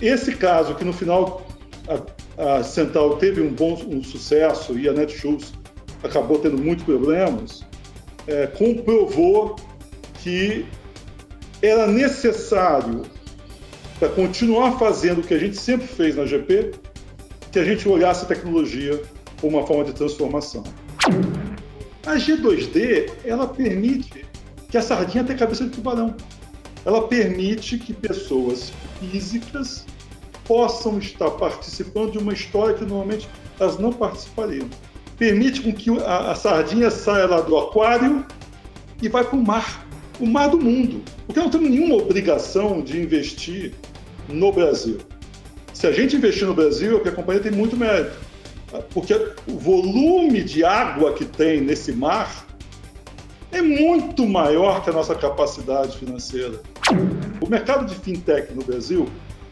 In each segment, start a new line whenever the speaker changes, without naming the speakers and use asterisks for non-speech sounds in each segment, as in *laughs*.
Esse caso, que no final a, a Central teve um bom um sucesso e a Netshoes acabou tendo muitos problemas, é, comprovou que era necessário, para continuar fazendo o que a gente sempre fez na GP, que a gente olhasse a tecnologia como uma forma de transformação. A G2D, ela permite que a sardinha tenha cabeça de tubarão. Ela permite que pessoas físicas possam estar participando de uma história que normalmente elas não participariam. Permite com que a, a sardinha saia lá do aquário e vai para o mar, o mar do mundo. Porque não temos nenhuma obrigação de investir no Brasil. Se a gente investir no Brasil, é porque a companhia tem muito mérito. Porque o volume de água que tem nesse mar é muito maior que a nossa capacidade financeira. Mercado de fintech no Brasil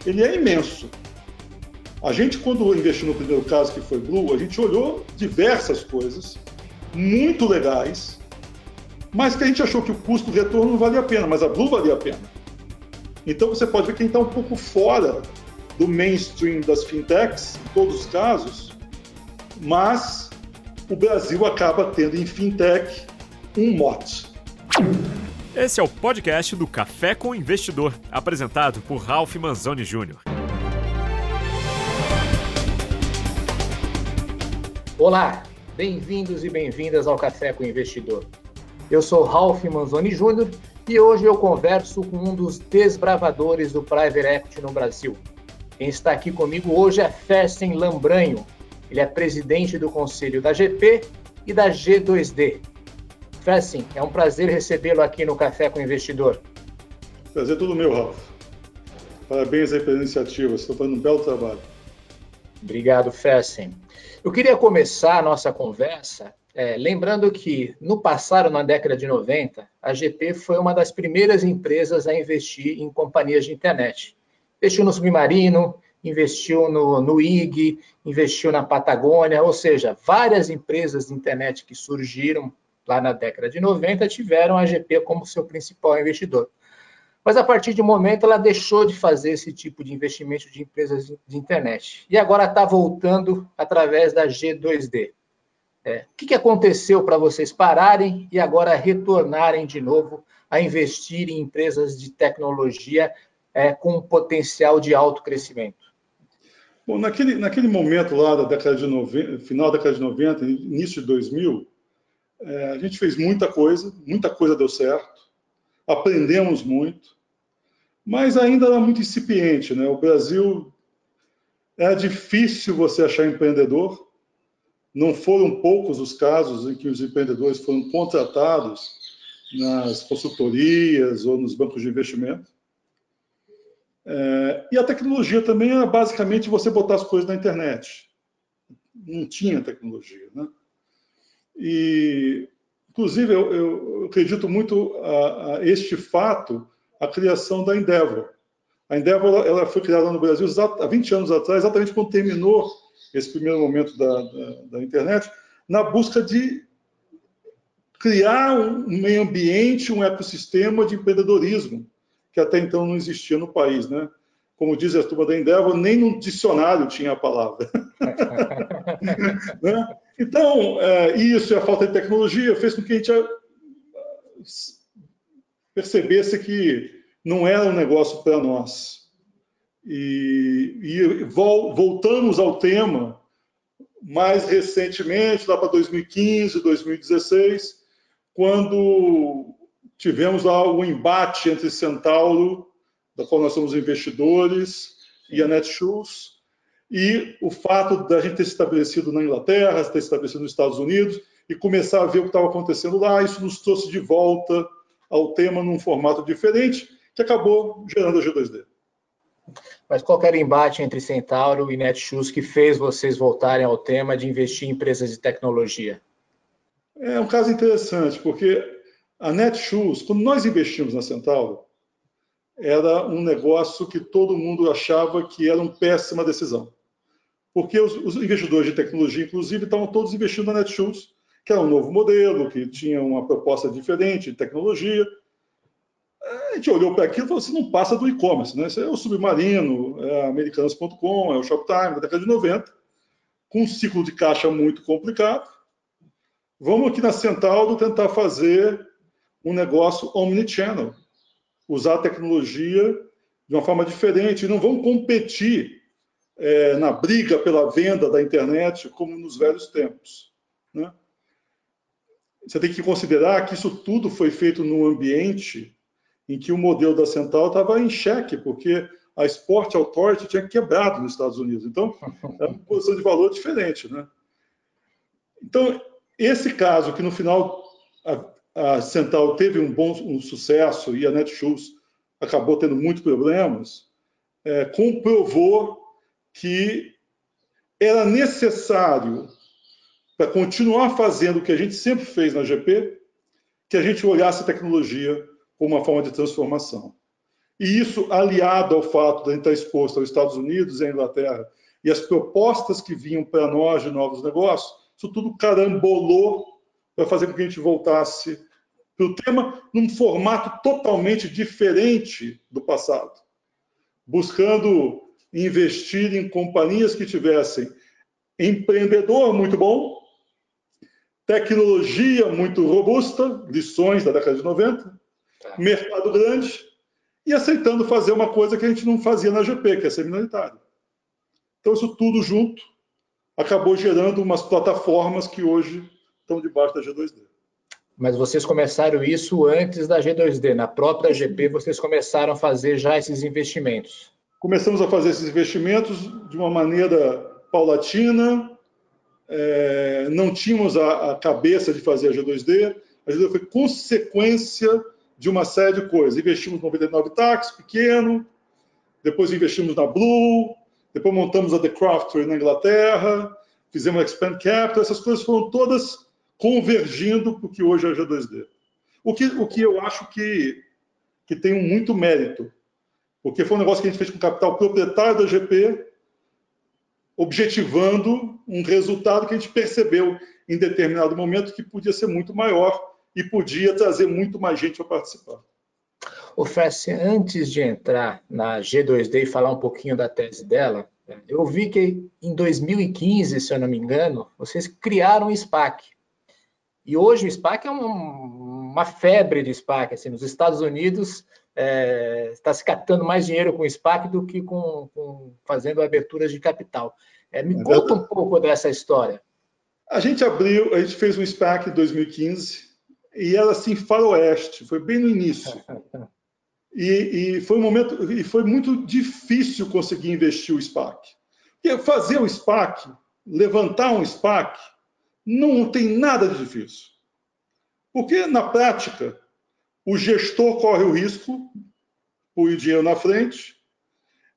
ele é imenso. A gente, quando investiu no primeiro caso, que foi Blue, a gente olhou diversas coisas muito legais, mas que a gente achou que o custo-retorno não valia a pena, mas a Blue valia a pena. Então você pode ver quem está um pouco fora do mainstream das fintechs, em todos os casos, mas o Brasil acaba tendo em fintech um mote.
Esse é o podcast do Café com o Investidor, apresentado por Ralph Manzoni Jr.
Olá, bem-vindos e bem-vindas ao Café com o Investidor. Eu sou Ralph Manzoni Jr. e hoje eu converso com um dos desbravadores do Private Equity no Brasil. Quem está aqui comigo hoje é Fersen Lambranho. Ele é presidente do conselho da GP e da G2D, Fessin, é um prazer recebê-lo aqui no Café com o Investidor.
Prazer é todo meu, Ralf. Parabéns aí pela iniciativa, você está fazendo um belo trabalho.
Obrigado, Fessin. Eu queria começar a nossa conversa é, lembrando que, no passado, na década de 90, a GP foi uma das primeiras empresas a investir em companhias de internet. Investiu no Submarino, investiu no, no IG, investiu na Patagônia, ou seja, várias empresas de internet que surgiram lá na década de 90, tiveram a GP como seu principal investidor. Mas a partir de um momento ela deixou de fazer esse tipo de investimento de empresas de internet. E agora está voltando através da G2D. É, o que, aconteceu para vocês pararem e agora retornarem de novo a investir em empresas de tecnologia é, com potencial de alto crescimento?
Bom, naquele, naquele momento lá da década de 90, final da década de 90, início de 2000, é, a gente fez muita coisa, muita coisa deu certo, aprendemos muito, mas ainda era muito incipiente. Né? O Brasil era difícil você achar empreendedor. Não foram poucos os casos em que os empreendedores foram contratados nas consultorias ou nos bancos de investimento. É, e a tecnologia também era basicamente você botar as coisas na internet. Não tinha tecnologia, né? E, inclusive, eu, eu acredito muito a, a, este fato, a criação da Endeavor. A Endeavor ela, foi criada no Brasil há 20 anos atrás, exatamente quando terminou esse primeiro momento da, da, da internet, na busca de criar um meio ambiente, um ecossistema de empreendedorismo, que até então não existia no país, né? Como diz a turma da Endeavor, nem no dicionário tinha a palavra. *laughs* *laughs* né? Então, é, isso e a falta de tecnologia fez com que a gente é, percebesse que não era um negócio para nós. E, e voltamos ao tema mais recentemente, lá para 2015, 2016, quando tivemos lá o um embate entre Centauro, da qual nós somos investidores, e a Netshoes, e o fato da gente ter se estabelecido na Inglaterra, ter se estabelecido nos Estados Unidos e começar a ver o que estava acontecendo lá, isso nos trouxe de volta ao tema num formato diferente, que acabou gerando a G2D.
Mas qual era o embate entre Centauro e Netshoes que fez vocês voltarem ao tema de investir em empresas de tecnologia?
É um caso interessante, porque a Netshoes, quando nós investimos na Centauro, era um negócio que todo mundo achava que era uma péssima decisão porque os, os, investidores de tecnologia, inclusive, estavam todos investindo na Netshoes, que era um novo modelo, que tinha uma proposta diferente de tecnologia. A gente olhou para aquilo e falou assim, não passa do e-commerce, né? Isso é o Submarino, é Americanas.com, é o Shoptime, da década de 90, com um ciclo de caixa muito complicado. Vamos aqui na Centaldo tentar fazer um negócio omnichannel, usar a tecnologia de uma forma diferente, não vão competir é, na briga pela venda da internet como nos velhos tempos. Né? Você tem que considerar que isso tudo foi feito num ambiente em que o modelo da Central estava em xeque, porque a Sport Authority tinha quebrado nos Estados Unidos. Então, é uma posição de valor diferente. Né? Então, esse caso, que no final a, a Central teve um bom um sucesso e a Netshoes acabou tendo muitos problemas, é, comprovou que era necessário, para continuar fazendo o que a gente sempre fez na GP, que a gente olhasse a tecnologia como uma forma de transformação. E isso, aliado ao fato de a gente estar exposto aos Estados Unidos e à Inglaterra, e as propostas que vinham para nós de novos negócios, isso tudo carambolou para fazer com que a gente voltasse para o tema num formato totalmente diferente do passado, buscando investir em companhias que tivessem empreendedor muito bom, tecnologia muito robusta, lições da década de 90, tá. mercado grande, e aceitando fazer uma coisa que a gente não fazia na GP, que é ser minoritário. Então, isso tudo junto acabou gerando umas plataformas que hoje estão debaixo da G2D.
Mas vocês começaram isso antes da G2D. Na própria GP, vocês começaram a fazer já esses investimentos.
Começamos a fazer esses investimentos de uma maneira paulatina. É, não tínhamos a, a, cabeça de fazer a G2D. A G2D foi consequência de uma série de coisas. Investimos no 99 Tax, pequeno. Depois investimos na Blue. Depois montamos a The Crafter na Inglaterra. Fizemos a Expand Capital. Essas coisas foram todas convergindo para o que hoje é a G2D. O que, o que eu acho que, que tem muito mérito, porque foi um negócio que a gente fez com capital proprietário da GP, objetivando um resultado que a gente percebeu em determinado momento que podia ser muito maior e podia trazer muito mais gente para participar.
O Fess, antes de entrar na G2D e falar um pouquinho da tese dela, eu vi que em 2015, se eu não me engano, vocês criaram o SPAC, e hoje o SPAC é um, uma febre de SPAC. Assim, nos Estados Unidos é, está se captando mais dinheiro com o SPAC do que com, com fazendo aberturas de capital. É, me é conta um pouco dessa história.
A gente abriu, a gente fez um SPAC em 2015 e era assim faroeste, foi bem no início. *laughs* E, e, foi um momento e foi muito difícil conseguir investir o SPAC. Porque fazer o SPAC, levantar um SPAC, não tem nada de difícil. Porque, na prática, o gestor corre o risco, põe o dinheiro na frente,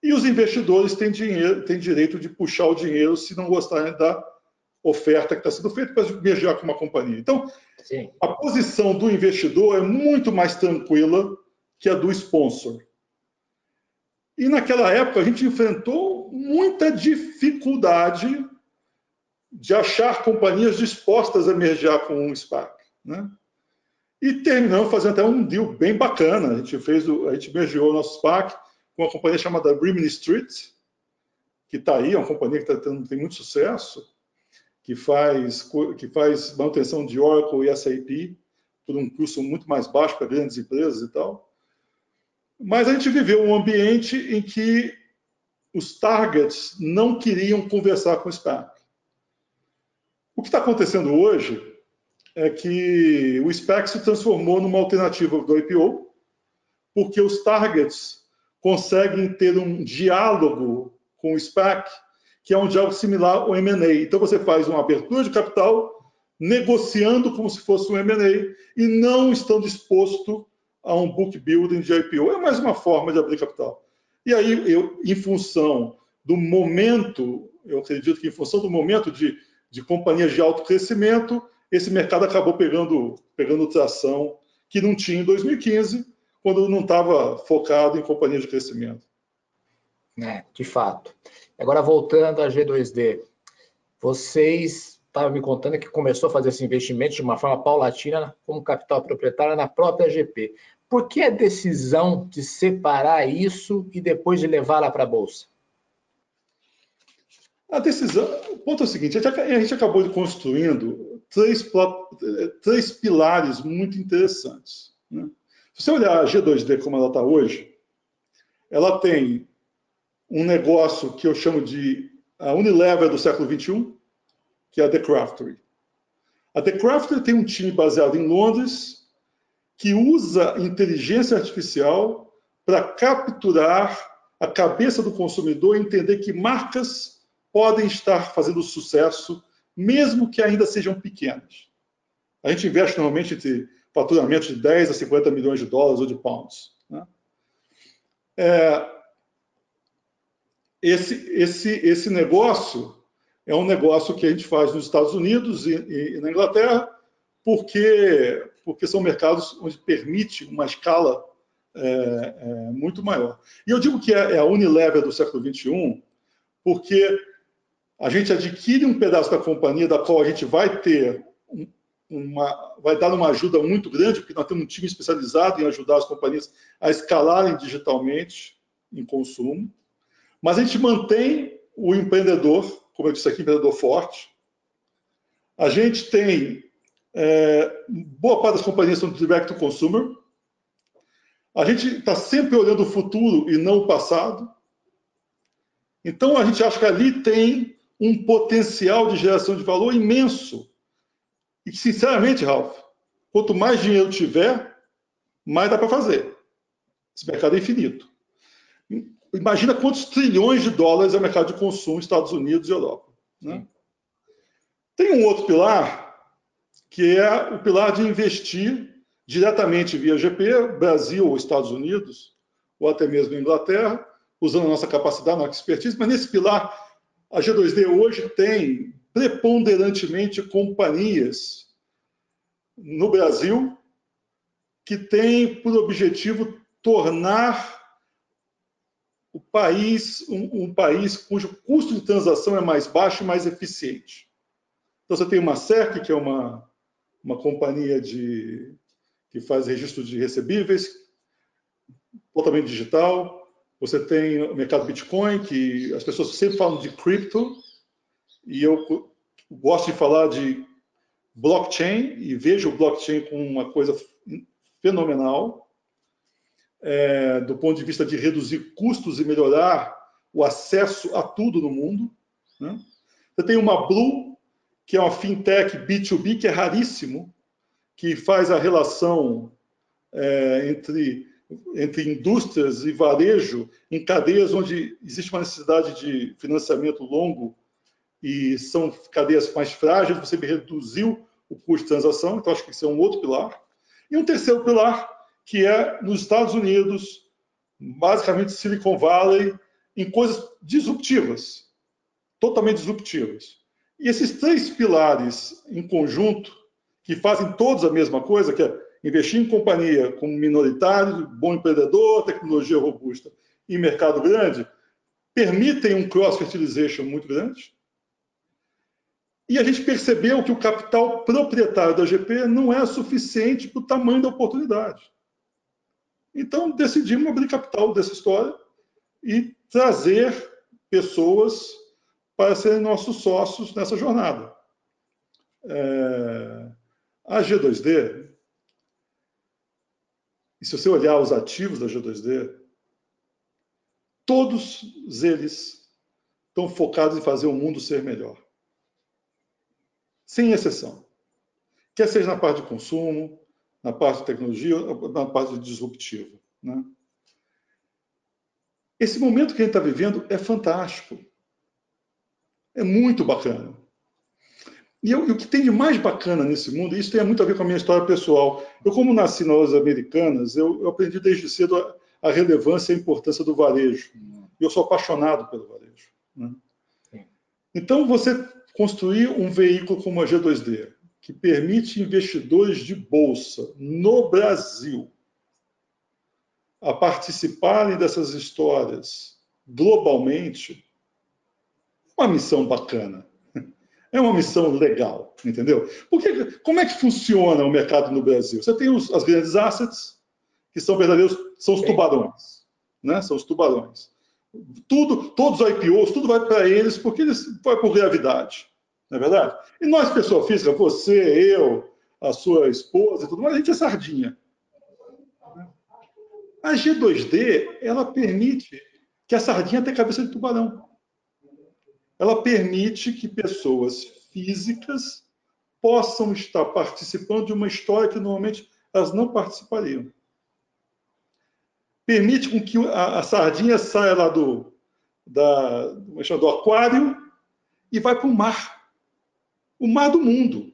e os investidores têm, dinheiro, têm direito de puxar o dinheiro se não gostarem da oferta que está sendo feita para viajar com uma companhia. Então, Sim. a posição do investidor é muito mais tranquila que a do sponsor. E naquela época a gente enfrentou muita dificuldade de achar companhias dispostas a mergear com um SPAC. Né? E terminamos fazendo até um deal bem bacana. A gente fez, o, a gente mergeou o nosso SPAC com uma companhia chamada Rimini Street, que está aí, é uma companhia que tá tendo, tem muito sucesso, que faz, que faz manutenção de Oracle e SAP por um custo muito mais baixo para grandes empresas e tal. Mas a gente viveu um ambiente em que os targets não queriam conversar com o SPAC. O que está acontecendo hoje é que o SPAC se transformou numa alternativa do IPO, porque os targets conseguem ter um diálogo com o SPAC, que é um diálogo similar ao M&A. Então você faz uma abertura de capital negociando como se fosse um M&A e não estão disposto a um book building de IPO. É mais uma forma de abrir capital. E aí, eu, em função do momento, eu acredito que em função do momento de de companhias de alto crescimento, esse mercado acabou pegando, pegando tração que não tinha em 2015, quando não estava focado em companhias de crescimento.
É, de fato. Agora, voltando à G2D, vocês estavam me contando que começou a fazer esse investimento de uma forma paulatina como capital proprietário na própria GP. por que a decisão de separar isso e depois de levá-la para a Bolsa?
A decisão. O ponto é o seguinte: a gente acabou de construindo três, três pilares muito interessantes. Né? Se você olhar a G2D como ela está hoje, ela tem um negócio que eu chamo de a Unilever do século XXI, que é a The Craftery. A The Craftery tem um time baseado em Londres que usa inteligência artificial para capturar a cabeça do consumidor e entender que marcas podem estar fazendo sucesso, mesmo que ainda sejam pequenas. A gente investe normalmente entre faturamentos de 10 a 50 milhões de dólares ou de pounds. Né? É, esse, esse, esse negócio é um negócio que a gente faz nos Estados Unidos e, e, na Inglaterra, porque, porque são mercados onde permite uma escala é, é, muito maior. E eu digo que é, é a Unilever do século XXI, porque a gente adquire um pedaço da companhia da qual a gente vai ter uma, vai dar uma ajuda muito grande, porque nós temos um time especializado em ajudar as companhias a escalarem digitalmente em consumo, mas a gente mantém o empreendedor, como eu disse aqui, empreendedor forte. A gente tem é, boa parte das companhias são direct to consumer. A gente está sempre olhando o futuro e não o passado. Então a gente acha que ali tem um potencial de geração de valor imenso. E, sinceramente, Ralph, quanto mais dinheiro tiver, mais dá para fazer. Esse mercado é infinito. Imagina quantos trilhões de dólares é o mercado de consumo Estados Unidos e Europa. Né? Tem um outro pilar, que é o pilar de investir diretamente via GP, Brasil ou Estados Unidos, ou até mesmo Inglaterra, usando a nossa capacidade, nossa expertise, mas nesse pilar a G2D hoje tem preponderantemente companhias no Brasil que têm por objetivo tornar o país um, um, país cujo custo de transação é mais baixo e mais eficiente. Então você tem uma SERC, que é uma, uma companhia de, que faz registro de recebíveis, totalmente digital. Você tem o mercado Bitcoin, que as pessoas sempre falam de cripto, e eu gosto de falar de blockchain, e vejo o blockchain como uma coisa fenomenal, é, do ponto de vista de reduzir custos e melhorar o acesso a tudo no mundo. Né? Você tem uma Blue, que é uma fintech B2B, que é raríssimo, que faz a relação é, entre entre indústrias e varejo em cadeias onde existe uma necessidade de financiamento longo e são cadeias mais frágeis, você reduziu o custo de transação, então acho que isso é um outro pilar. E um terceiro pilar, que é nos Estados Unidos, basicamente Silicon Valley, em coisas disruptivas, totalmente disruptivas. E esses três pilares em conjunto, que fazem todos a mesma coisa, que é investir em companhia como minoritário, bom empreendedor, tecnologia robusta e mercado grande, permitem um cross-fertilization muito grande. E a gente percebeu que o capital proprietário da GP não é suficiente para o tamanho da oportunidade. Então, decidimos abrir capital dessa história e trazer pessoas para serem nossos sócios nessa jornada. É... A G2D e se você olhar os ativos da G2D, todos eles estão focados em fazer o mundo ser melhor. Sem exceção. Quer seja na parte de consumo, na parte de tecnologia, na parte disruptiva. Né? Esse momento que a gente está vivendo é fantástico. É muito bacana. E, eu, e, o que tem de mais bacana nesse mundo, isso tem muito a ver com a minha história pessoal. Eu, como nasci nas Americanas, eu, eu aprendi desde cedo a, a, relevância e a importância do varejo. Eu sou apaixonado pelo varejo. Né? Então, você construir um veículo como a G2D, que permite investidores de bolsa no Brasil a participarem dessas histórias globalmente, uma missão bacana é uma missão legal, entendeu? Porque como é que funciona o mercado no Brasil? Você tem os, as grandes assets, que são verdadeiros, são os tubarões, né? São os tubarões. Tudo, todos os IPOs, tudo vai para eles porque eles vai por gravidade, não é verdade? E nós, pessoa física, você, eu, a sua esposa e tudo mais, a gente é sardinha. A G2D, ela permite que a sardinha tenha cabeça de tubarão. Ela permite que pessoas físicas possam estar participando de uma história que normalmente elas não participariam. Permite com que a, a sardinha saia lá do, da, do aquário e vai para o mar. O mar do mundo.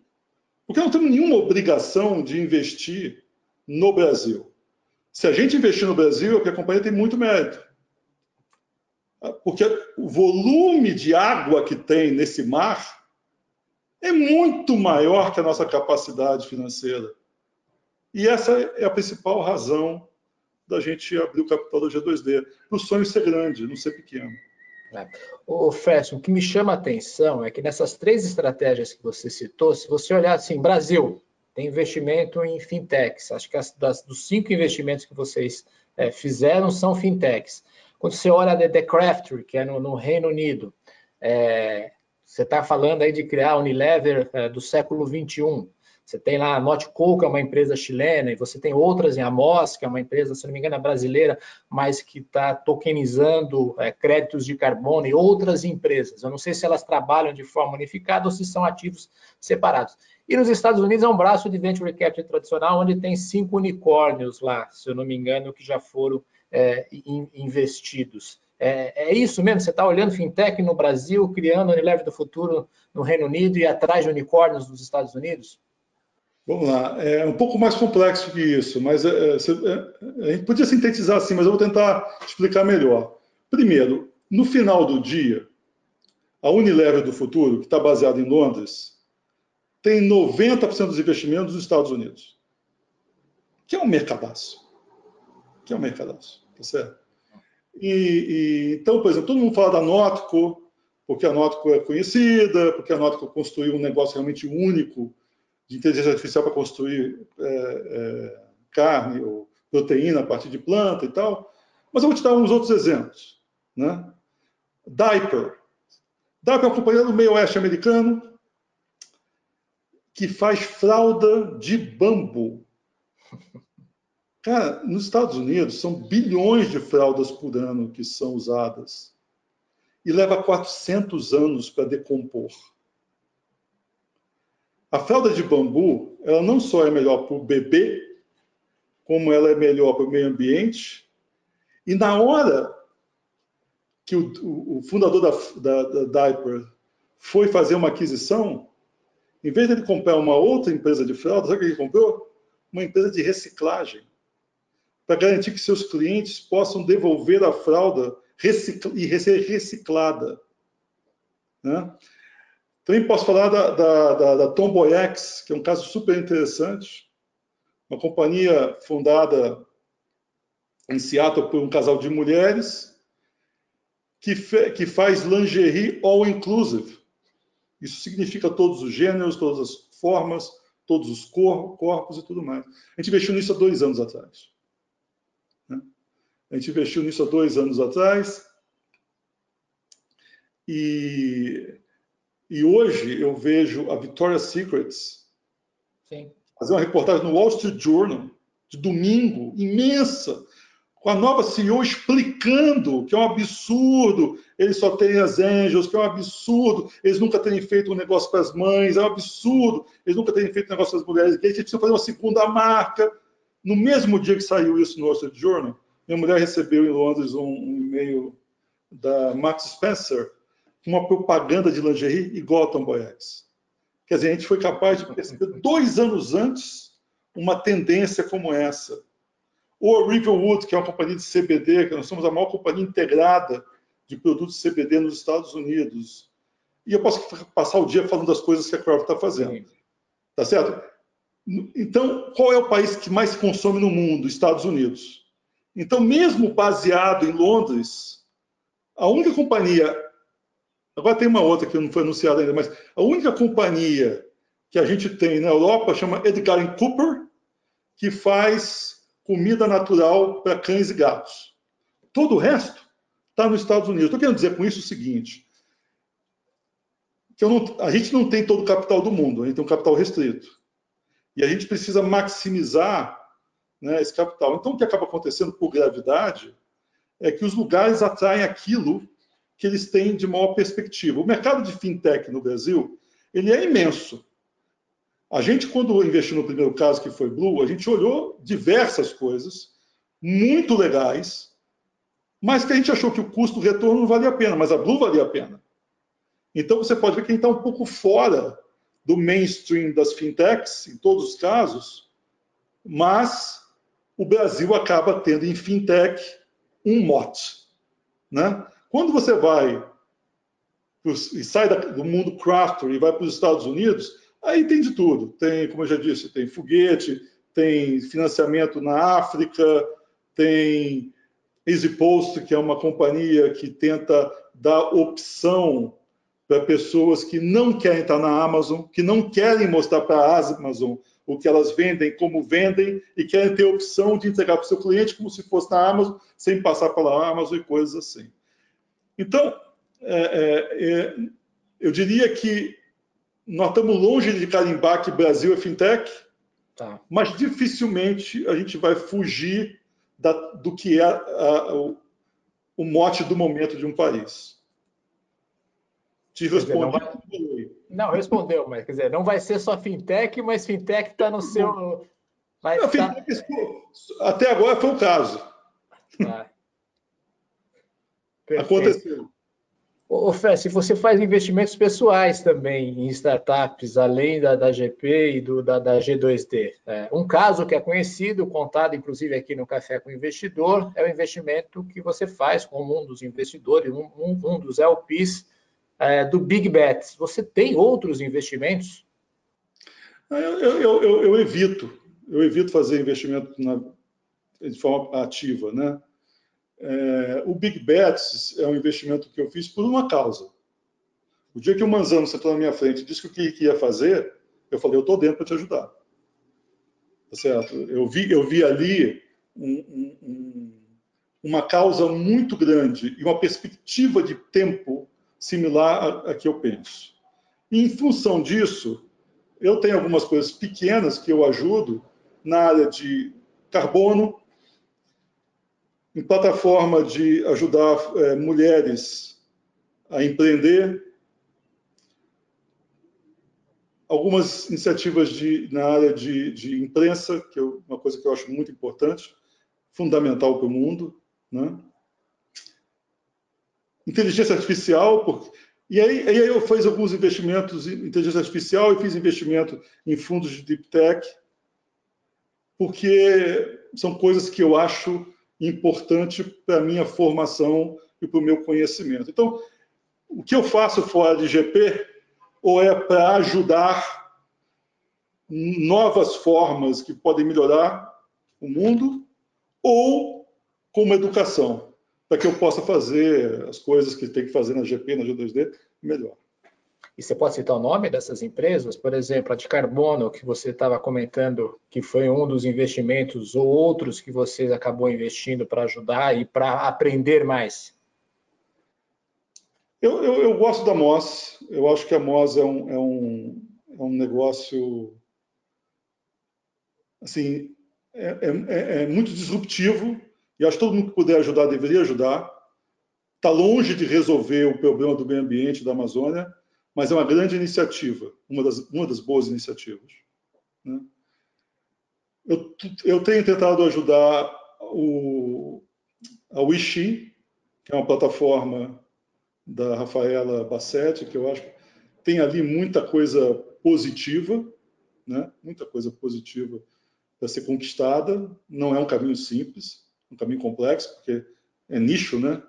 Porque não temos nenhuma obrigação de investir no Brasil. Se a gente investir no Brasil, é porque a companhia tem muito mérito. Porque o volume de água que tem nesse mar é muito maior que a nossa capacidade financeira. E essa é a principal razão da gente abrir o capital da G2D. O sonho ser grande, não ser pequeno.
É. O Fred, o que me chama a atenção é que nessas três estratégias que você citou, se você olhar assim, Brasil, tem investimento em fintechs. Acho que as, das, dos cinco investimentos que vocês é, fizeram são fintechs. Quando você olha The Crafter, que é no, no Reino Unido, é, você está falando aí de criar a Unilever é, do século 21. Você tem lá a Notco, que é uma empresa chilena, e você tem outras em Amos, que é uma empresa, se não me engano, é brasileira, mas que está tokenizando é, créditos de carbono e outras empresas. Eu não sei se elas trabalham de forma unificada ou se são ativos separados. E nos Estados Unidos é um braço de venture capital tradicional, onde tem cinco unicórnios lá, se eu não me engano, que já foram é, in, investidos. É, é, isso mesmo? Você está olhando fintech no Brasil, criando a Unilever do futuro no Reino Unido e atrás de unicórnios nos Estados Unidos?
Vamos lá, é um pouco mais complexo que isso, mas é, é, é, a gente podia sintetizar assim, mas eu vou tentar explicar melhor. Primeiro, no final do dia, a Unilever do futuro, que está baseada em Londres, tem 90% dos investimentos nos Estados Unidos, que é um mercadaço. Que é um mercadaço, tá certo? E, e, então, por exemplo, todo mundo fala da Notco, porque a Notco é conhecida, porque a Notco construiu um negócio realmente único de inteligência artificial para construir é, é, carne ou proteína a partir de planta e tal. Mas eu vou te dar uns outros exemplos. Né? Diaper. Diaper é uma companhia do meio oeste americano, que faz fralda de bambu. *laughs* Cara, nos Estados Unidos são bilhões de fraldas por ano que são usadas. E leva 400 anos para decompor. A fralda de bambu, ela não só é melhor para o bebê, como ela é melhor para o meio ambiente. E na hora que o, o, fundador da, da, da Diaper foi fazer uma aquisição, em vez de ele comprar uma outra empresa de fralda, sabe o que ele comprou? Uma empresa de reciclagem, para garantir que seus clientes possam devolver a fralda e ser reciclada. Né? Também posso falar da, da, da, da Tomboy X, que é um caso super interessante, uma companhia fundada em Seattle por um casal de mulheres que, que faz lingerie all inclusive. Isso significa todos os gêneros, todas as formas, todos os cor corpos e tudo mais. A gente investiu nisso há dois anos atrás. A gente investiu nisso há dois anos atrás. E, e hoje eu vejo a Victoria's Secrets Sim. fazer uma reportagem no Wall Street Journal de domingo, imensa, com a nova CEO explicando que é um absurdo eles só terem as Angels, que é um absurdo eles nunca terem feito um negócio para as mães, é um absurdo eles nunca terem feito um negócio para as mulheres gays, a gente precisa fazer uma segunda marca. No mesmo dia que saiu isso no Wall Street Journal, minha mulher recebeu em Londres um, um e-mail da Max Spencer com uma propaganda de lingerie igual a Tomboy X. Quer dizer, a gente foi capaz de perceber *laughs* dois anos antes uma tendência como essa ou a Riverwood, que é uma companhia de CBD, que nós somos a maior companhia integrada de produtos CBD nos Estados Unidos. E eu posso passar o dia falando das coisas que a Kraft está fazendo. Tá certo? Então, qual é o país que mais consome no mundo? Estados Unidos. Então, mesmo baseado em Londres, a única companhia. Agora tem uma outra que não foi anunciada ainda, mas a única companhia que a gente tem na Europa chama Edgar Cooper, que faz comida natural para cães e gatos. Todo o resto está nos Estados Unidos. Estou querendo dizer com isso o seguinte: que não, a gente não tem todo o capital do mundo, a gente tem um capital restrito. E a gente precisa maximizar né, esse capital. Então, o que acaba acontecendo por gravidade é que os lugares atraem aquilo que eles têm de maior perspectiva. O mercado de fintech no Brasil ele é imenso. A gente, quando investiu no primeiro caso, que foi Blue, a gente olhou diversas coisas muito legais, mas que a gente achou que o custo-retorno não valia a pena, mas a Blue valia a pena. Então, você pode ver que a gente está um pouco fora do mainstream das fintechs, em todos os casos, mas o Brasil acaba tendo em fintech um mote. Né? Quando você vai e sai do mundo crafter e vai para os Estados Unidos, Aí tem de tudo. Tem, como eu já disse, tem foguete, tem financiamento na África, tem EasyPost, que é uma companhia que tenta dar opção para pessoas que não querem estar na Amazon, que não querem mostrar para a Amazon o que elas vendem, como vendem, e querem ter a opção de entregar para o seu cliente como se fosse na Amazon, sem passar pela Amazon e coisas assim. Então, é, é, é, eu diria que nós estamos longe de carimbar que Brasil é fintech, tá. mas dificilmente a gente vai fugir da, do que é a, o, o, mote do momento de um país.
Te respondi. Não, vai... não, respondeu, mas quer dizer, não vai ser só fintech, mas fintech está no seu.
Vai não, tá... Até agora foi o caso. Tá. *laughs* Aconteceu.
Ô, Fé, se você faz investimentos pessoais também em startups, além da, da GP e do, da, da G2D. É, um caso que é conhecido, contado inclusive aqui no Café com o Investidor, é o investimento que você faz com um dos investidores, um, um, um dos LPs é, do Big Bets. Você tem outros investimentos?
Eu, eu, eu, eu evito, eu evito fazer investimento na, de forma ativa, né? É, o Big Bets é um investimento que eu fiz por uma causa. O dia que o Manzano sentou na minha frente e disse o que ia fazer, eu falei, eu estou dentro para te ajudar. Tá certo? Eu vi, eu vi ali um, um, uma causa muito grande e uma perspectiva de tempo similar a, a que eu penso. E, em função disso, eu tenho algumas coisas pequenas que eu ajudo na área de carbono, em plataforma de ajudar é, mulheres a empreender, algumas iniciativas de, na área de, de imprensa, que é uma coisa que eu acho muito importante, fundamental para o mundo, né? Inteligência artificial, porque, e aí, aí eu fiz alguns investimentos em inteligência artificial e fiz investimento em fundos de deep tech, porque são coisas que eu acho importante para a minha formação e para o meu conhecimento. Então, o que eu faço fora de GP, ou é para ajudar novas formas que podem melhorar o mundo, ou como educação, para que eu possa fazer as coisas que tem que fazer na GP, na G2D, melhor.
E você pode citar o nome dessas empresas? Por exemplo, a de carbono, que você estava comentando, que foi um dos investimentos, ou outros que você acabou investindo para ajudar e para aprender mais?
Eu, eu, eu, gosto da MOS. Eu acho que a MOS é um, é um, é um negócio assim, é, é, é, muito disruptivo e acho que todo mundo que puder ajudar deveria ajudar. Está longe de resolver o problema do meio ambiente da Amazônia, mas é uma grande iniciativa, uma das, uma das boas iniciativas. Né? Eu, eu, tenho tentado ajudar o, a Wishi, que é uma plataforma da Rafaela Bassetti, que eu acho que tem ali muita coisa positiva, né? muita coisa positiva para ser conquistada. Não é um caminho simples, um caminho complexo, porque é nicho, né?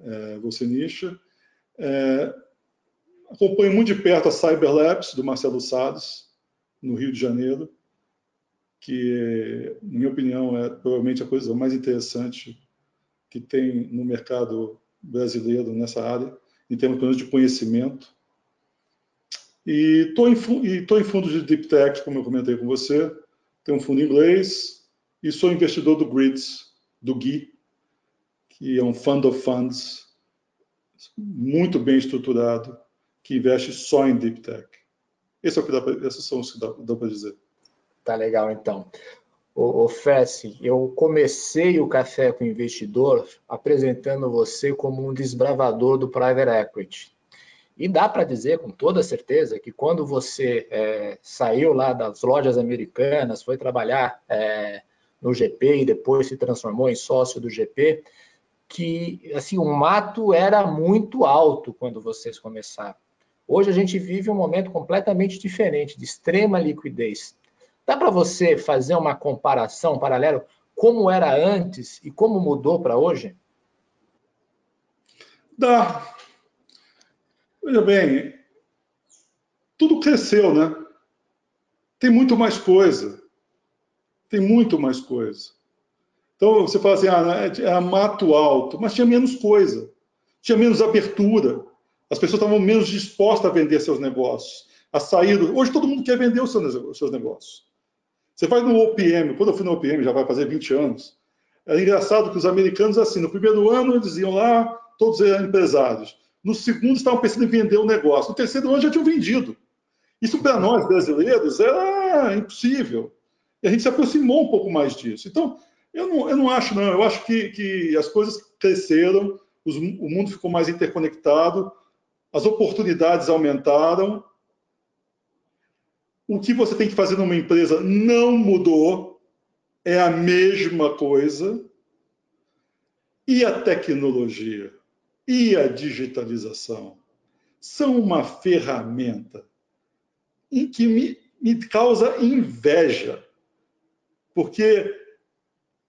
É, você nicha. É, Acompanho muito de perto a Cyber Labs, do Marcelo Salles, no Rio de Janeiro, que, na minha opinião, é provavelmente a coisa mais interessante que tem no mercado brasileiro nessa área, em termos de conhecimento. E estou em, em fundos de Deep Tech, como eu comentei com você. Tem um fundo inglês, e sou investidor do Grids, do Gui, que é um fund of funds muito bem estruturado, que investe só em deep tech. Esse é o que dá pra, esses são os que dá, dá para dizer.
Tá legal, então. O, o Fessi, eu comecei o Café com o Investidor apresentando você como um desbravador do private equity. E dá para dizer com toda certeza que quando você é, saiu lá das lojas americanas, foi trabalhar é, no GP e depois se transformou em sócio do GP, que assim o mato era muito alto quando vocês começaram. Hoje a gente vive um momento completamente diferente, de extrema liquidez. Dá para você fazer uma comparação, um paralelo, como era antes e como mudou para hoje?
Dá. Veja bem, tudo cresceu, né? Tem muito mais coisa. Tem muito mais coisa. Então você fala assim, ah, era mato alto, mas tinha menos coisa, tinha menos abertura. As pessoas estavam menos dispostas a vender seus negócios, a sair. Hoje todo mundo quer vender os seus negócios. Você vai no OPM, quando eu fui no OPM, já vai fazer 20 anos, era engraçado que os americanos, assim, no primeiro ano eles iam lá, todos eram empresários. No segundo estavam pensando em vender o negócio. No terceiro ano já tinham vendido. Isso para nós brasileiros era impossível. A gente se aproximou um pouco mais disso. Então, eu não, eu não acho, não. Eu acho que, que as coisas cresceram, os, o mundo ficou mais interconectado, as oportunidades aumentaram. O que você tem que fazer numa empresa não mudou, é a mesma coisa. E a tecnologia e a digitalização são uma ferramenta em que me, me causa inveja, porque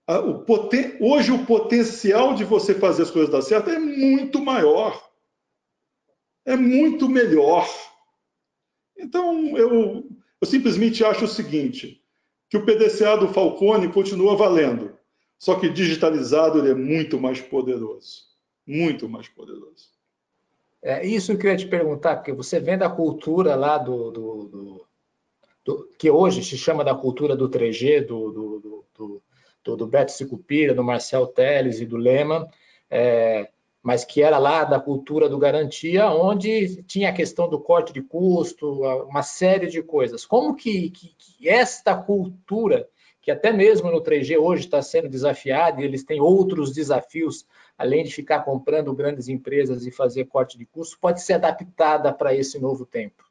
o poten... hoje o potencial de você fazer as coisas dar certo é muito maior. É muito melhor. Então, eu, eu simplesmente acho o seguinte, que o PDCA do Falcone continua valendo, só que digitalizado ele é muito mais poderoso. Muito mais poderoso.
É isso que eu queria te perguntar, porque você vem da cultura lá do, do, do, do que hoje se chama da cultura do 3G, do, do, do do, do Beto Sicupira, do Marcel Teles e do Lehmann, é, mas que era lá da cultura do garantia, onde tinha a questão do corte de custo, uma série de coisas. Como que, que, que esta cultura, que até mesmo no 3G hoje está sendo desafiada, e eles têm outros desafios, além de ficar comprando grandes empresas e fazer corte de custo, pode ser adaptada para esse novo tempo?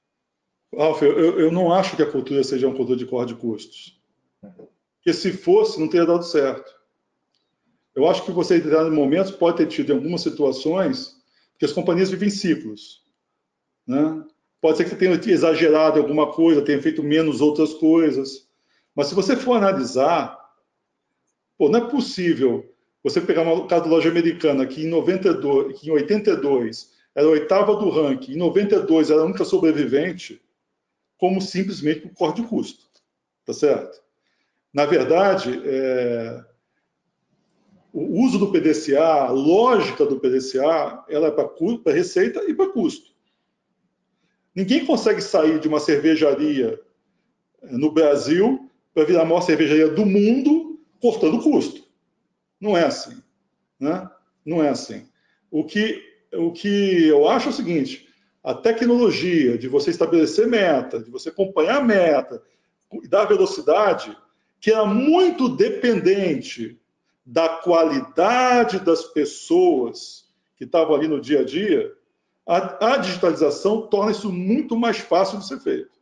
Ralf, eu, eu, não acho que a cultura seja uma cultura de corte de custos. Uhum que se fosse, não teria dado certo. Eu acho que você, em determinados momentos, pode ter tido em algumas situações que as companhias vivem ciclos. Né? Pode ser que você tenha exagerado alguma coisa, tenha feito menos outras coisas. Mas se você for analisar, pô, não é possível você pegar uma caso da loja americana que em, 92, que em 82 era a oitava do ranking, em 92 era a única sobrevivente, como simplesmente por corte de custo. Tá certo? Na verdade, é, o uso do PDCA, a lógica do PDCA, ela é para receita e para custo. Ninguém consegue sair de uma cervejaria é, no Brasil para virar a maior cervejaria do mundo cortando custo. Não é assim. Né? Não é assim. O que, o que eu acho é o seguinte: a tecnologia de você estabelecer meta, de você acompanhar a meta, dar velocidade, que era muito dependente da qualidade das pessoas que estavam ali no dia a dia, a, a digitalização torna isso muito mais fácil de ser feito.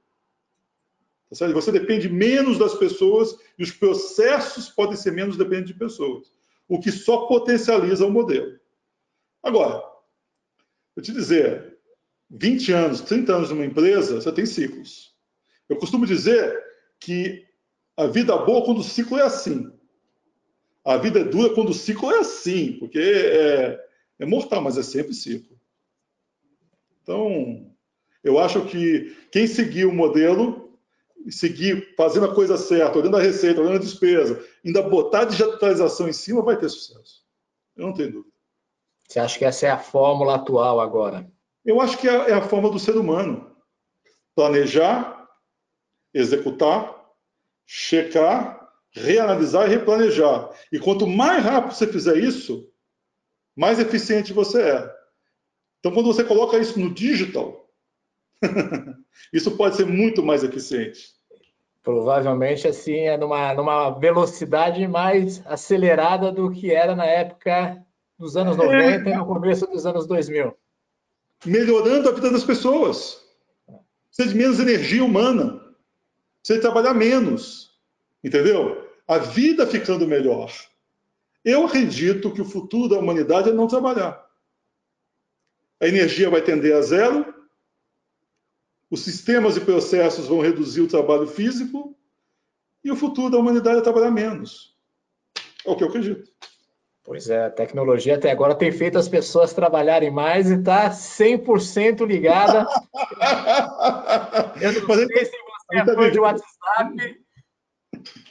Tá Você depende menos das pessoas e os processos podem ser menos dependentes de pessoas, o que só potencializa o modelo. Agora, eu te dizer, 20 anos, 30 anos numa empresa, você tem ciclos. Eu costumo dizer que a vida boa quando o ciclo é assim. A vida é dura quando o ciclo é assim, porque é, é mortal, mas é sempre ciclo. Então, eu acho que quem seguir o modelo, seguir fazendo a coisa certa, olhando a receita, olhando a despesa, ainda botar a digitalização em cima, vai ter sucesso. Eu não tenho dúvida.
Você acha que essa é a fórmula atual agora?
Eu acho que é, é a forma do ser humano. Planejar, executar checar, reanalisar e replanejar. E quanto mais rápido você fizer isso, mais eficiente você é. Então, quando você coloca isso no digital, *laughs* isso pode ser muito mais eficiente.
Provavelmente, assim, é numa, numa velocidade mais acelerada do que era na época dos anos 90 é. e no começo dos anos 2000.
Melhorando a vida das pessoas. Precisa de menos energia humana. Precisa trabalhar menos. Entendeu? A vida ficando melhor. Eu acredito que o futuro da humanidade é não trabalhar. A energia vai tender a zero, os sistemas e processos vão reduzir o trabalho físico e o futuro da humanidade é trabalhar menos. É o que eu acredito.
Pois é, a tecnologia até agora tem feito as pessoas trabalharem mais e está 100% ligada. *laughs* eu não Mas sei se você é tá fã de WhatsApp.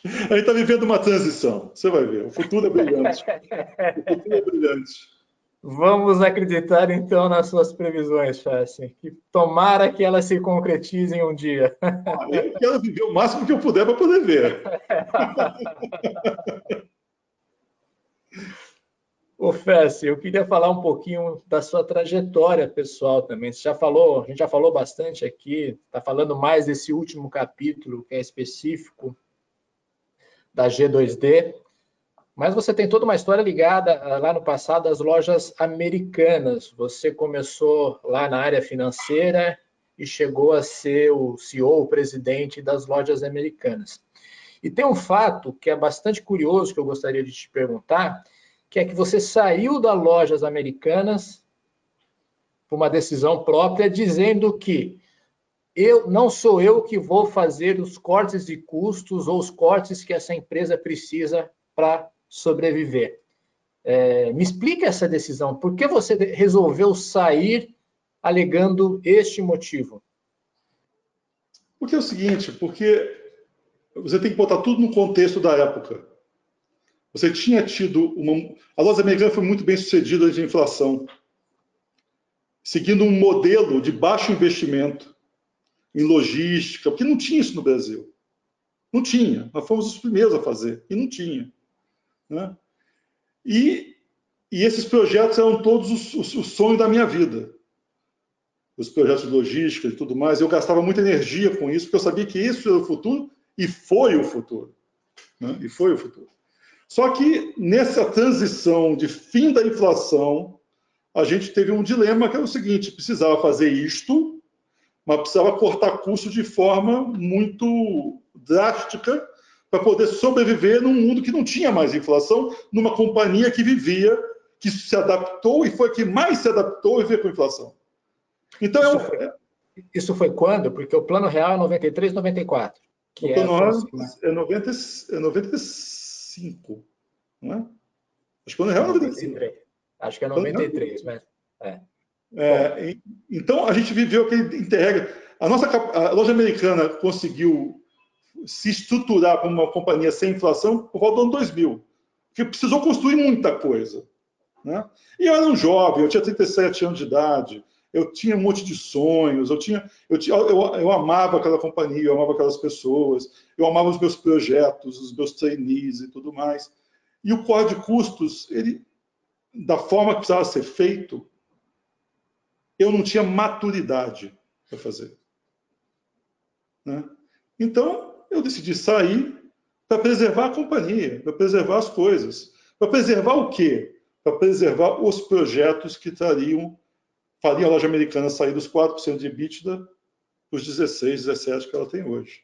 A gente está vivendo uma transição, você vai ver. O futuro é brilhante. *laughs* O futuro é brilhante.
Vamos acreditar então nas suas previsões, Fassi. Que tomara que elas se concretizem um dia.
Eu quero viver o máximo que eu puder para poder ver. *laughs*
Ô Fessi, eu queria falar um pouquinho da sua trajetória pessoal também. Você já falou, a gente já falou bastante aqui, está falando mais desse último capítulo que é específico da G2D, mas você tem toda uma história ligada ah, lá no passado às lojas americanas. Você começou lá na área financeira e chegou a ser o CEO, o presidente das lojas americanas. E tem um fato que é bastante curioso que eu gostaria de te perguntar, que é que você saiu das lojas americanas por uma decisão própria, dizendo que eu não sou eu que vou fazer os cortes de custos ou os cortes que essa empresa precisa para sobreviver. É, me explique essa decisão. Por que você resolveu sair alegando este motivo?
Porque é o seguinte, porque você tem que botar tudo no contexto da época. Você tinha tido uma. A loja americana foi muito bem sucedida de inflação, seguindo um modelo de baixo investimento em logística, porque não tinha isso no Brasil. Não tinha. Nós fomos os primeiros a fazer, e não tinha. Né? E, e, esses projetos eram todos os, os, o sonho da minha vida. Os projetos de logística e tudo mais. Eu gastava muita energia com isso, porque eu sabia que isso era o futuro e foi o futuro. Né? E foi o futuro. Só que nessa transição de fim da inflação, a gente teve um dilema que era o seguinte: precisava fazer isto, mas precisava cortar custo de forma muito drástica para poder sobreviver num mundo que não tinha mais inflação, numa companhia que vivia, que se adaptou e foi a que mais se adaptou e veio com inflação.
Então, isso, é um... foi, isso foi quando? Porque o plano real é 93, 94.
Que o plano é, real é, 90, é 95, não é? Acho que o real é 95.
Acho que é 93, mas... É.
É, então, a gente viveu aquele interregno. A nossa a loja americana conseguiu se estruturar como uma companhia sem inflação por volta do ano 2000, que precisou construir muita coisa. Né? E eu era um jovem, eu tinha 37 anos de idade, eu tinha um monte de sonhos, eu, tinha, eu, tinha, eu, eu amava aquela companhia, eu amava aquelas pessoas, eu amava os meus projetos, os meus trainees e tudo mais. E o código de custos, ele, da forma que precisava ser feito, eu não tinha maturidade para fazer. Né? Então, eu decidi sair para preservar a companhia, para preservar as coisas. Para preservar o quê? Para preservar os projetos que trariam, fariam a loja americana sair dos 4% de EBITDA para os 16, 17 que ela tem hoje.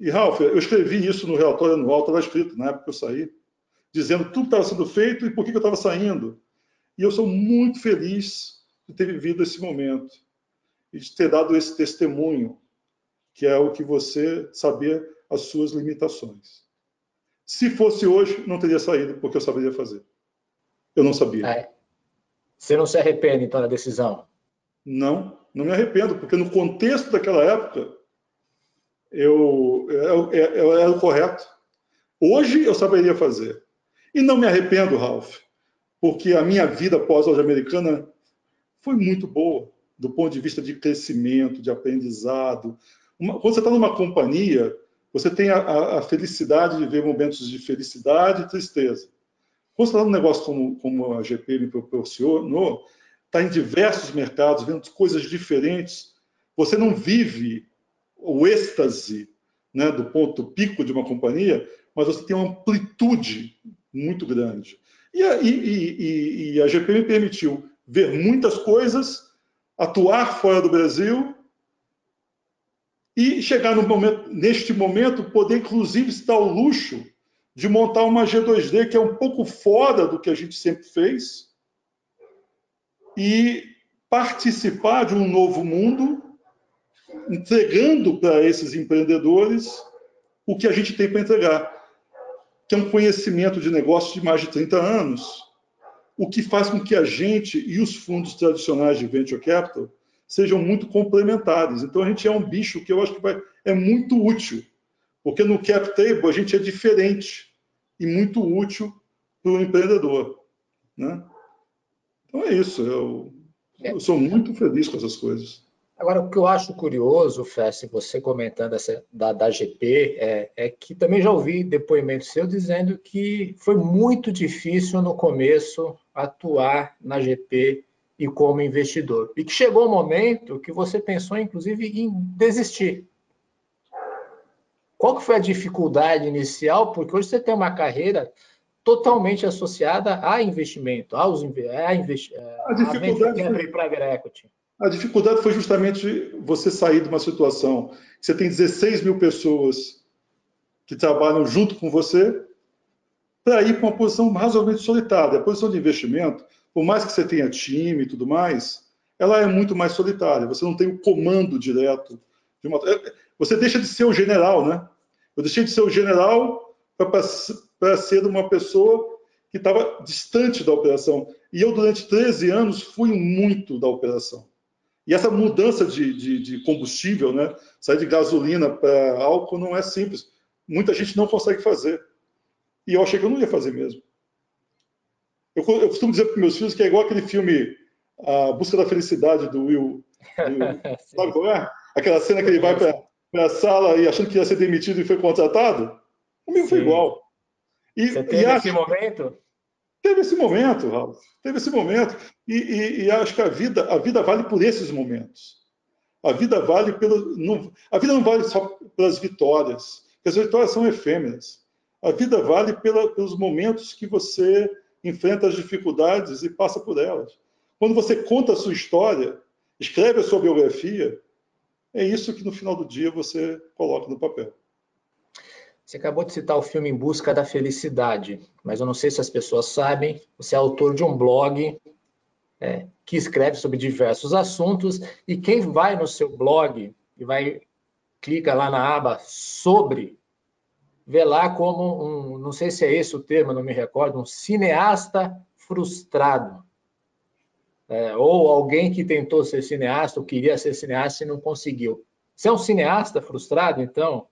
E, Ralf, eu escrevi isso no relatório anual, estava escrito na época que eu saí, dizendo tudo que estava sendo feito e por que eu estava saindo. E eu sou muito feliz de ter vivido esse momento e de ter dado esse testemunho que é o que você saber as suas limitações. Se fosse hoje, não teria saído, porque eu saberia fazer. Eu não sabia. É.
Você não se arrepende, então, da decisão?
Não, não me arrependo, porque no contexto daquela época, eu, eu, eu, eu era o correto. Hoje eu saberia fazer. E não me arrependo, Ralph, porque a minha vida pós-loja americana foi muito boa, do ponto de vista de crescimento, de aprendizado, uma, quando você está numa companhia, você tem a, a, felicidade de ver momentos de felicidade e tristeza. Está num negócio como, como a GP me proporcionou, está em diversos mercados, vendo coisas diferentes, você não vive o êxtase né, do ponto pico de uma companhia, mas você tem uma amplitude muito grande. E a, e, e, e a GP me permitiu ver muitas coisas, atuar fora do Brasil e chegar no momento, neste momento, poder inclusive dar o luxo de montar uma G2D que é um pouco fora do que a gente sempre fez e participar de um novo mundo, entregando para esses empreendedores o que a gente tem para entregar, que é um conhecimento de negócio de mais de 30 anos, o que faz com que a gente e os fundos tradicionais de venture capital sejam muito complementares. Então a gente é um bicho que eu acho que vai, é muito útil, porque no cap table a gente é diferente e muito útil para o empreendedor. Né? Então é isso, eu, eu, sou muito feliz com essas coisas.
Agora, o que eu acho curioso, Fess, você comentando essa da, da GP, é, é, que também já ouvi depoimento seu dizendo que foi muito difícil no começo atuar na GP e como investidor. E que chegou o um momento que você pensou, inclusive, em desistir. Qual que foi a dificuldade inicial? Porque hoje você tem uma carreira totalmente associada a investimento, aos a, investi
a dificuldade a foi, private equity. A dificuldade foi justamente você sair de uma situação que você tem 16 mil pessoas que trabalham junto com você para ir para uma posição razoavelmente solitária. A posição de investimento, por mais que você tenha time e tudo mais, ela é muito mais solitária. Você não tem o comando direto. De uma... É, você deixa de ser o general, né? Eu deixei de ser o general para ser uma pessoa que estava distante da operação. E eu, durante 13 anos, fui muito da operação. E essa mudança de, de, de combustível, né? sair de gasolina para álcool, não é simples. Muita gente não consegue fazer. E eu achei que eu não ia fazer mesmo. Eu, eu costumo dizer para meus filhos que é igual aquele filme A Busca da Felicidade do Will. *laughs* Will sabe qual é? Aquela cena que ele vai para a sala e achando que ia ser demitido e foi contratado. Comigo foi igual.
E, Você teve e acho, esse momento?
Teve esse momento, Raul. Teve esse momento. E, e, e, acho que a vida, a vida vale por esses momentos. A vida vale pelo. Não, a vida não vale só pelas vitórias, porque as vitórias são efêmeras. A vida vale pela, pelos momentos que você enfrenta as dificuldades e passa por elas. Quando você conta a sua história, escreve a sua biografia, é isso que no final do dia você coloca no papel.
Você acabou de citar o filme Em Busca da Felicidade, mas eu não sei se as pessoas sabem, você é autor de um blog é, que escreve sobre diversos assuntos, e quem vai no seu blog e vai clica lá na aba sobre vê lá como um, não sei se é esse o termo, não me recordo, um cineasta frustrado. É, ou alguém que tentou ser cineasta, ou queria ser cineasta e não conseguiu. Você é um cineasta frustrado, então?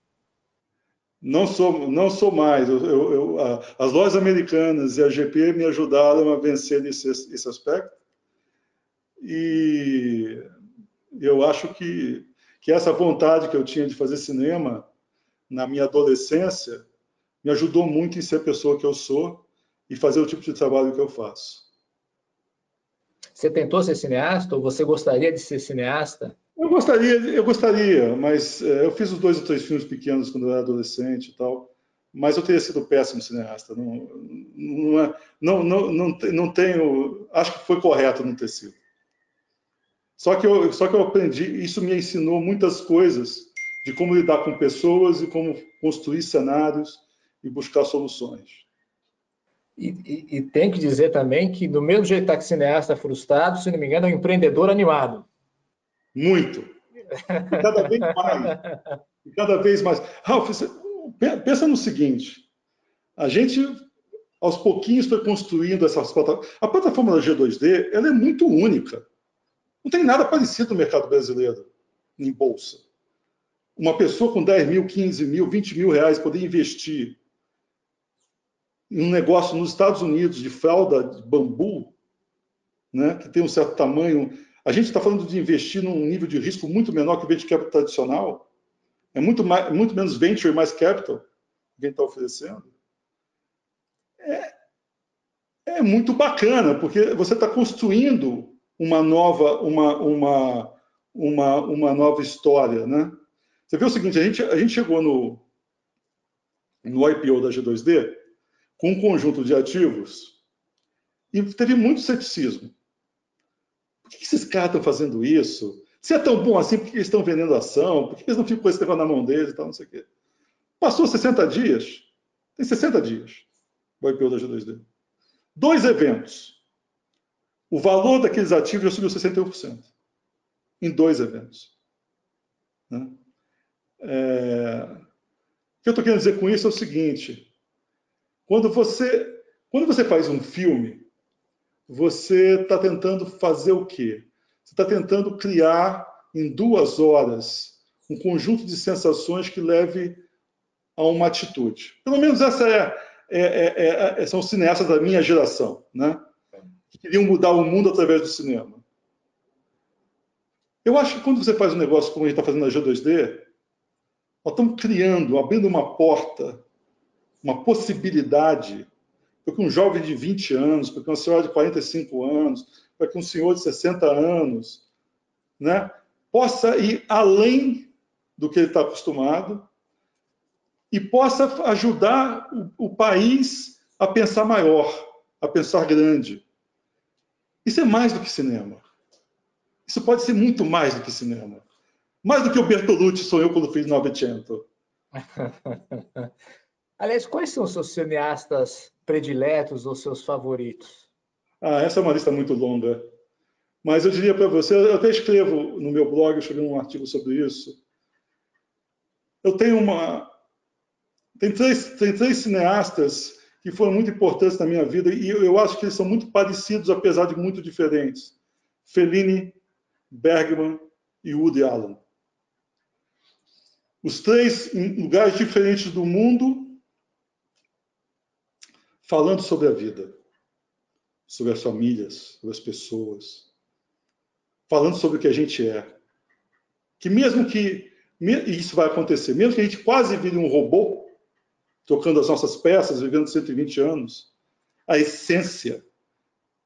Não sou, não sou mais. Eu, eu, eu, as lojas americanas e a GP me ajudaram a vencer esse, esse aspecto. E eu acho que, que essa vontade que eu tinha de fazer cinema na minha adolescência, me ajudou muito em ser a pessoa que eu sou e fazer o tipo de trabalho que eu faço.
Você tentou ser cineasta ou você gostaria de ser cineasta?
Eu gostaria, eu gostaria, mas é, eu fiz os dois ou três filmes pequenos quando eu era adolescente e tal, mas eu teria sido péssimo cineasta. Não, não, é, não, não, não tenho, acho que foi correto não ter sido. Só que eu, só que eu aprendi, isso me ensinou muitas coisas de como lidar com pessoas e como construir cenários e buscar soluções.
E, e, e tem que dizer também que, do mesmo jeito que cineasta frustrado, se não me engano, é um empreendedor animado.
Muito. E cada vez *laughs* mais. E cada vez mais. Ralf, pensa no seguinte: a gente, aos pouquinhos, foi construindo essas plataformas. A plataforma da G2D ela é muito única. Não tem nada parecido no mercado brasileiro em bolsa uma pessoa com 10 mil, 15 mil, 20 mil reais poder investir um negócio nos Estados Unidos de fralda de bambu, né, que tem um certo tamanho. A gente está falando de investir num nível de risco muito menor que o venture capital tradicional. é muito, mais, muito menos venture e mais capital quem está oferecendo. É, é muito bacana, porque você está construindo uma nova, uma, uma, uma, uma nova história, né? Você vê o seguinte, a gente, a gente chegou no, no IPO da G2D com um conjunto de ativos e teve muito ceticismo. Por que esses caras estão fazendo isso? Se é tão bom assim, por que eles estão vendendo ação? Por que eles não ficam com esse negócio na mão deles e tal, não sei o quê? Passou 60 dias, tem 60 dias o IPO da G2D. Dois eventos. O valor daqueles ativos já subiu 61%. Em dois eventos. Né? É... O que eu estou querendo dizer com isso é o seguinte: quando você, quando você faz um filme, você está tentando fazer o quê? Você está tentando criar em duas horas um conjunto de sensações que leve a uma atitude. Pelo menos essa é, é, é, é são os cineastas da minha geração, né? Que queriam mudar o mundo através do cinema. Eu acho que quando você faz um negócio como a gente está fazendo na G2D, nós estamos criando, abrindo uma porta, uma possibilidade para que um jovem de 20 anos, para que uma senhora de 45 anos, para que um senhor de 60 anos, né, possa ir além do que ele está acostumado e possa ajudar o, o país a pensar maior, a pensar grande. Isso é mais do que cinema. Isso pode ser muito mais do que cinema. Mais do que o Bertolucci sonhou quando fez Novecento. *laughs*
Aliás, quais são os seus cineastas prediletos ou seus favoritos?
Ah, essa é uma lista muito longa. Mas eu diria para você, eu até escrevo no meu blog, eu escrevi um artigo sobre isso. Eu tenho uma. Tem três, tem três cineastas que foram muito importantes na minha vida e eu, eu acho que eles são muito parecidos, apesar de muito diferentes. Fellini, Bergman e Woody Allen. Os três em lugares diferentes do mundo, falando sobre a vida, sobre as famílias, sobre as pessoas, falando sobre o que a gente é. Que mesmo que e isso vai acontecer, mesmo que a gente quase vire um robô, tocando as nossas peças, vivendo 120 anos, a essência,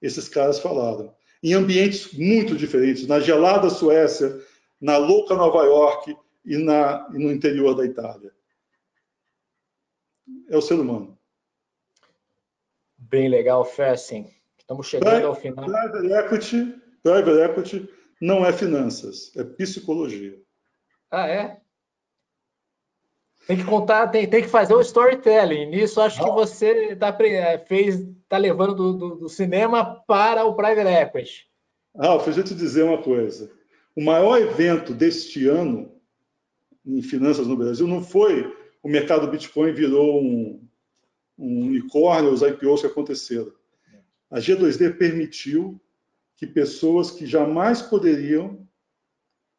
esses caras falaram. Em ambientes muito diferentes, na gelada Suécia, na louca Nova York, e, na, e no interior da Itália. É o ser humano.
Bem legal, Fessing. Estamos chegando ao final.
Private equity, private equity não é finanças, é psicologia.
Ah, é? Tem que contar, tem, tem que fazer o storytelling. Nisso, acho que você está é, fez, tá levando do, do, do, cinema para o private equity.
Ralf, deixa eu te dizer uma coisa. O maior evento deste ano em finanças no Brasil não foi o mercado Bitcoin virou um, um unicórnio, os IPOs que aconteceram. A G2D permitiu que pessoas que jamais poderiam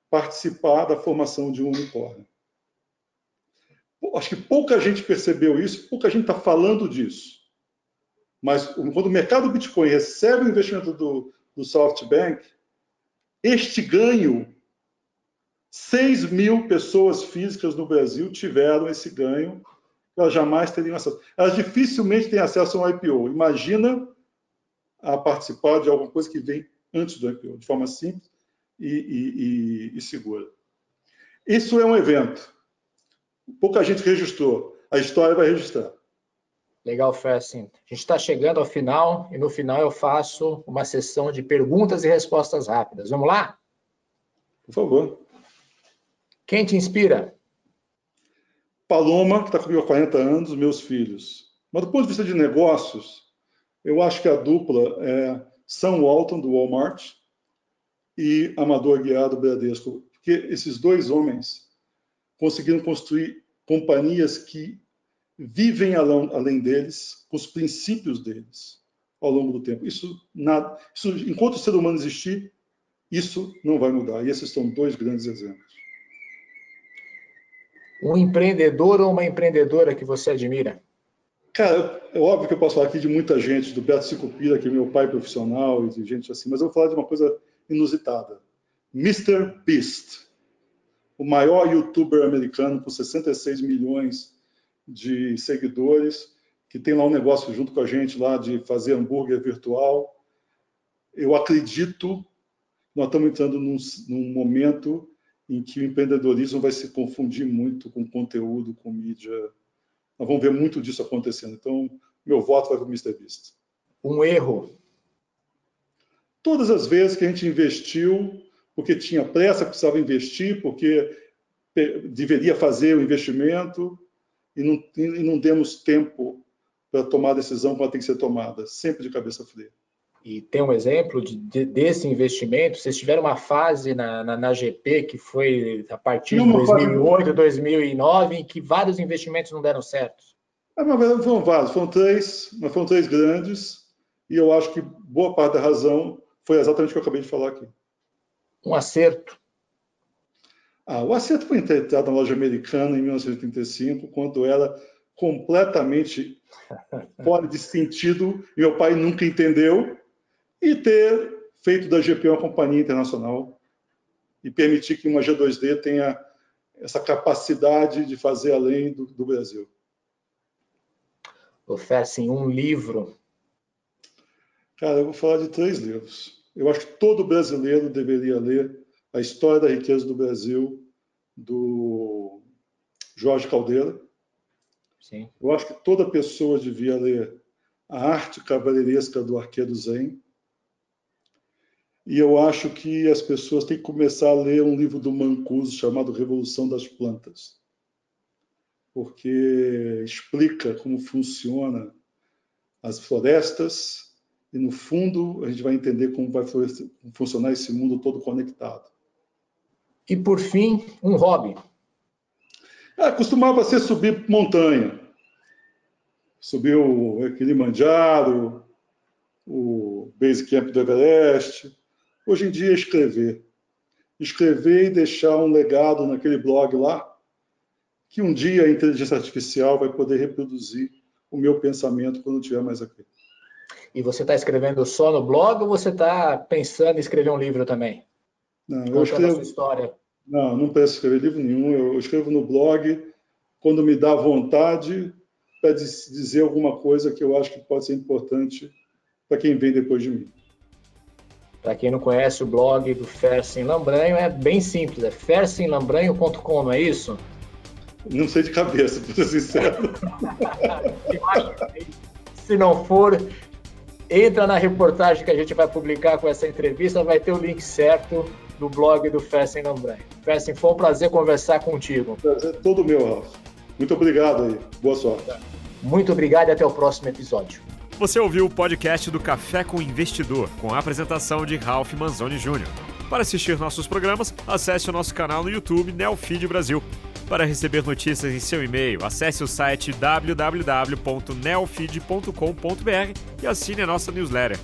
participar da formação de um unicórnio. Acho que pouca gente percebeu isso, pouca gente está falando disso. Mas quando o mercado Bitcoin recebe o investimento do, do SoftBank, este ganho 6 mil pessoas físicas no Brasil tiveram esse ganho, elas jamais teriam acesso. Elas dificilmente têm acesso a um IPO. Imagina a participar de alguma coisa que vem antes do IPO, de forma simples e, e, e, e segura. Isso é um evento. Pouca gente registrou. A história vai registrar.
Legal, Fessin. A gente está chegando ao final e no final eu faço uma sessão de perguntas e respostas rápidas. Vamos lá?
Por favor.
Quem te inspira?
Paloma, que está comigo há 40 anos, meus filhos. Mas do ponto de vista de negócios, eu acho que a dupla é Sam Walton, do Walmart, e Amador Guiar, do Bradesco. Porque esses dois homens conseguiram construir companhias que vivem além deles, com os princípios deles, ao longo do tempo. Isso, nada, isso, enquanto o ser humano existir, isso não vai mudar. E esses são dois grandes exemplos
um empreendedor ou uma empreendedora que você admira?
Cara, é óbvio que eu posso falar aqui de muita gente, do Beto Sicupira, que é meu pai profissional, e de gente assim, mas eu vou falar de uma coisa inusitada. Mr. Beast. o maior youtuber americano com 66 milhões de seguidores, que tem lá um negócio junto com a gente lá de fazer hambúrguer virtual. Eu acredito nós estamos entrando num, num momento em que o empreendedorismo vai se confundir muito com conteúdo, com mídia. Nós vamos ver muito disso acontecendo. Então, meu voto vai para o Mr. Beast.
Um erro.
Todas as vezes que a gente investiu, porque tinha pressa, precisava investir, porque deveria fazer o investimento e não, e não demos tempo para tomar a decisão que ela tem que ser tomada, sempre de cabeça fria
e tem um exemplo de, de, desse investimento, vocês tiveram uma fase na, na, na GP que foi a partir de 2008, fase... 2009, em que vários investimentos não deram certo.
É, na verdade, foram vários, foram três, mas foram três grandes, e eu acho que boa parte da razão foi exatamente o que eu acabei de falar aqui.
Um acerto.
Ah, o acerto foi entrado na loja americana em 1985, quando era completamente *laughs* fora de sentido, e meu pai nunca entendeu, e ter feito da GP uma companhia internacional e permitir que uma G2D tenha essa capacidade de fazer além do, do Brasil.
Oferecem um livro.
Cara, eu vou falar de três livros. Eu acho que todo brasileiro deveria ler A História da Riqueza do Brasil, do Jorge Caldeira. Sim. Eu acho que toda pessoa devia ler A Arte Cavaleiresca do Arqueiro Zen, e eu acho que as pessoas têm que começar a ler um livro do Mancuso chamado Revolução das Plantas, porque explica como funciona as florestas e no fundo a gente vai entender como vai funcionar esse mundo todo conectado.
E por fim, um hobby.
É, costumava ser subir montanha. Subir o Kilimanjaro, o Base Camp do Everest, Hoje em dia, escrever. Escrever e deixar um legado naquele blog lá, que um dia a inteligência artificial vai poder reproduzir o meu pensamento quando estiver mais aqui.
E você está escrevendo só no blog ou você está pensando em escrever um livro também?
Não, eu escrevo. A sua história. Não, não penso escrever livro nenhum. Eu escrevo no blog quando me dá vontade para dizer alguma coisa que eu acho que pode ser importante para quem vem depois de mim.
Para quem não conhece o blog do Fersen Lambranho, é bem simples, é fersenlambranho.com, não é isso?
Não sei de cabeça, para ser sincero. *laughs*
Se não for, entra na reportagem que a gente vai publicar com essa entrevista, vai ter o link certo do blog do Fersen Lambranho. Fersen, foi um prazer conversar contigo.
Prazer todo meu, Rafa. Muito obrigado aí. Boa sorte.
Muito obrigado e até o próximo episódio.
Você ouviu o podcast do Café com Investidor, com a apresentação de Ralph Manzoni Jr. Para assistir nossos programas, acesse o nosso canal no YouTube Neofeed Brasil. Para receber notícias em seu e-mail, acesse o site www.neofeed.com.br e assine a nossa newsletter.